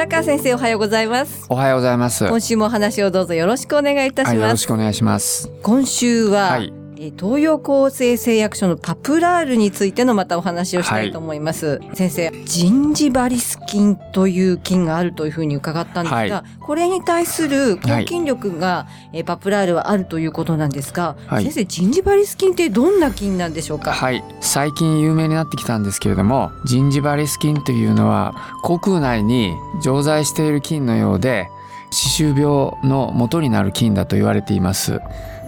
白川先生おはようございますおはようございます。今週もお話をどうぞよろしくお願いいたしはい、よますろしくお願いします。今週は、はい、えー東洋厚生製薬所のパプラールについてのまたお話をしたいと思います、先生ジンジバリス菌という菌があるというふうに伺ったんですが、はい。これに対する抗菌力が、えーパプラールはあるということなんですが、はい。先生ジンジバリス菌ってどんな菌なんでしょうか、はい、最近有名になってきたんですけれども、ジンジバリス菌というのは口腔内に常在している菌のようで、歯周病の元になる菌だと言われています。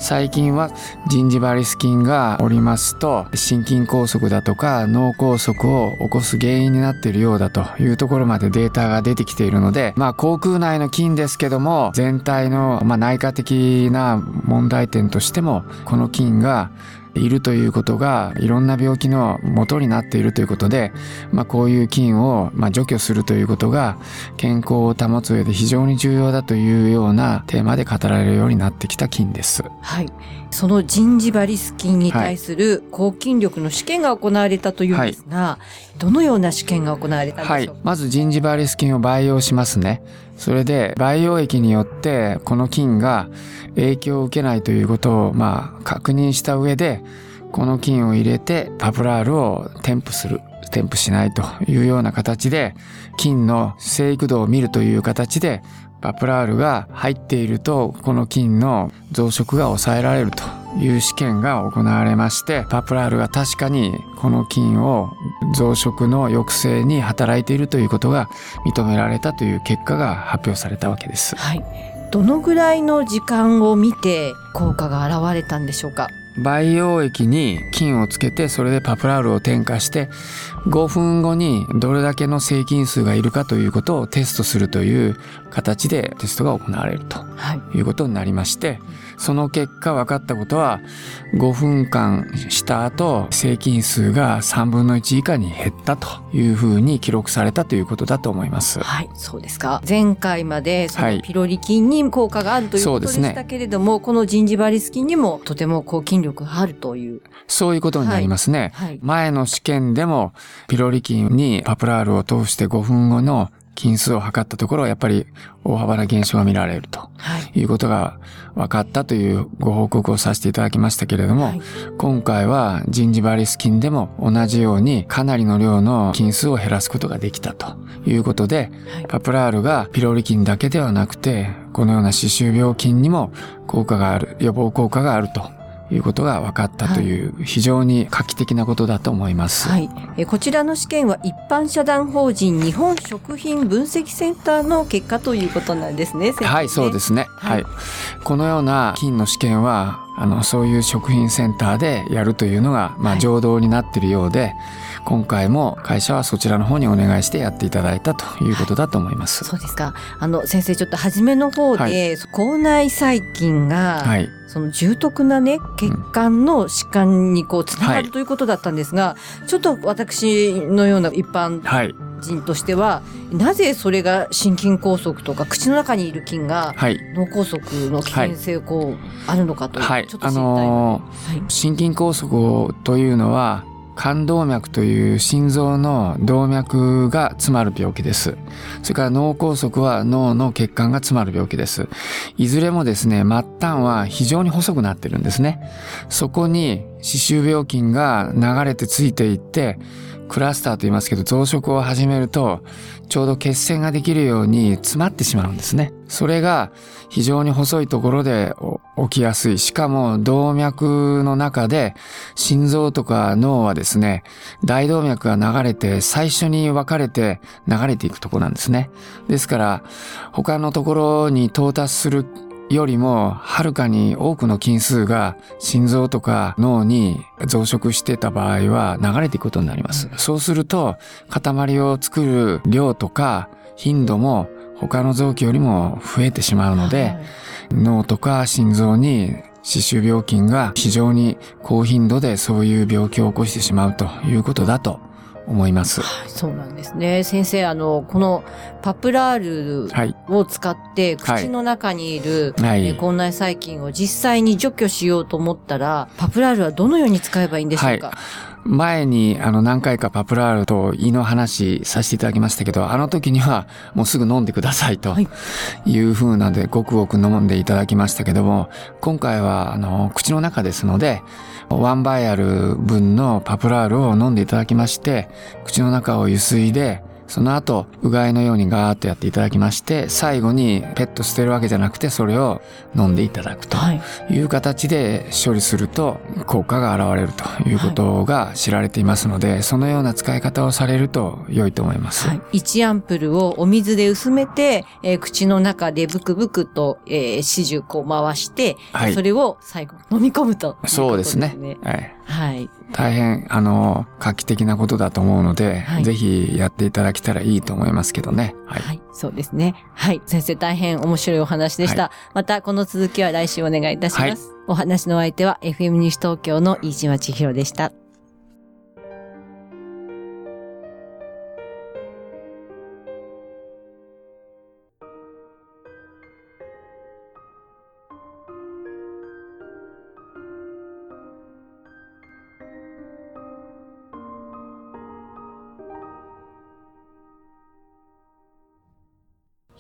最近はジンジバリス菌がおりますと心筋梗塞だとか脳梗塞を起こす原因になっているようだというところまでデータが出てきているのでまあ口腔内の菌ですけども全体のまあ内科的な問題点としてもこの菌がいるということがいろんな病気の元になっているということで、まあ、こういう菌をまあ除去するということが健康を保つ上で非常に重要だというようなテーマで語られるようになってきた菌です。はい、そのジンジバリス菌に対する抗菌力の試験が行われたというんですが、どのような試験が行われたんはいでしょうか、、まずジンジバリス菌を培養しますね。それで培養液によってこの菌が影響を受けないということをまあ確認した上でこの菌を入れてパプラールを添付する添付しないというような形で菌の生育度を見るという形でパプラールが入っているとこの菌の増殖が抑えられると。いう試験が行われましてパプラールが確かにこの菌を増殖の抑制に働いているということが認められたという結果が発表されたわけです。はい。どのぐらいの時間を見て効果が現れたんでしょうか？培養液に菌をつけてそれでパプラールを添加して5分後にどれだけの生菌数がいるかということをテストするという形でテストが行われるとはい。いうことになりましてその結果分かったことは5分間した後生菌数が3分の1以下に減ったというふうに記録されたということだと思います。はい、そうですか。前回までそはいのピロリ菌に効果があるということでしたけれども、このジンジバリス菌にもとても抗菌力があるという。そういうことになりますね。はい。前の試験でもピロリ菌にパプラールを通して5分後の菌数を測ったところやっぱり大幅な減少が見られるとはい。いうことが分かったというご報告をさせていただきましたけれども、はい今回はジンジバリス菌でも同じようにかなりの量の菌数を減らすことができたということで、はいパプラールがピロリ菌だけではなくてこのような歯周病菌にも効果がある予防効果があるということが分かったという非常に画期的なことだと思います。はい。えこちらの試験は一般社団法人日本食品分析センターの結果ということなんですね。ねはい、そうですね。ははいい。このような菌の試験は、あの、そういう食品センターでやるというのが、まあ、はい常道になっているようで、今回も会社はそちらの方にお願いしてやっていただいたということだと思います。そうですか。あの先生ちょっと初めの方で、はい口内細菌が、はい。その重篤なね血管の疾患にこうつながはいるということだったんですが、ちょっと私のような一般はい。人としてはなぜそれが心筋梗塞とか口の中にいる菌がはい。脳梗塞の危険性こうあるのかという、はいちょっ。とあ知りたいのので、はいー心筋梗塞というのは、冠動脈という心臓の動脈が詰まる病気です。それから脳梗塞は脳の血管が詰まる病気です。いずれもですね、末端は非常に細くなってるんですね。そこに歯周病菌が流れてついていって、クラスターと言いますけど増殖を始めるとちょうど血栓ができるように詰まってしまうんですね。それが非常に細いところで起きやすい。しかも動脈の中で心臓とか脳はですね、大動脈が流れて最初に分かれて流れていくとこなんですね。ですから他のところに到達するよりもはるかに多くの菌数が心臓とか脳に増殖してた場合は流れていくことになります。そうすると塊を作る量とか頻度も他の臓器よりも増えてしまうので、脳とか心臓に歯周病菌が非常に高頻度でそういう病気を起こしてしまうということだと思います。そうなんですね。先生、あの、このパプラールを使って口の中にいる、はい。えー、口内細菌を実際に除去しようと思ったら、パプラールはどのように使えばいいんでしょうか、はい前にあの何回かパプラールと胃の話させていただきましたけど、あの時にはもうすぐ飲んでくださいという風なんでごくごく飲んでいただきましたけども、今回はあの口の中ですので、ワンバイアル分のパプラールを飲んでいただきまして、口の中をゆすいで、その後、うがいのようにガーッとやっていただきまして、最後にペット捨てるわけじゃなくて、それを飲んでいただくという形で処理すると効果が現れるということが知られていますので、はい、そのような使い方をされると良いと思います。はい、1アンプルをお水で薄めて、えー、口の中でブクブクと、えー、始終こう回して、はい、それを最後飲み込むと、ね、そうですね。はい。はい。大変、あの、画期的なことだと思うので、はい、ぜひやっていただけたらいいと思いますけどね。はい。はい、そうですね。はい。先生、大変面白いお話でした。はい、また、この続きは来週お願いいたします。お話の相手は FM 西東京の飯島千尋でした。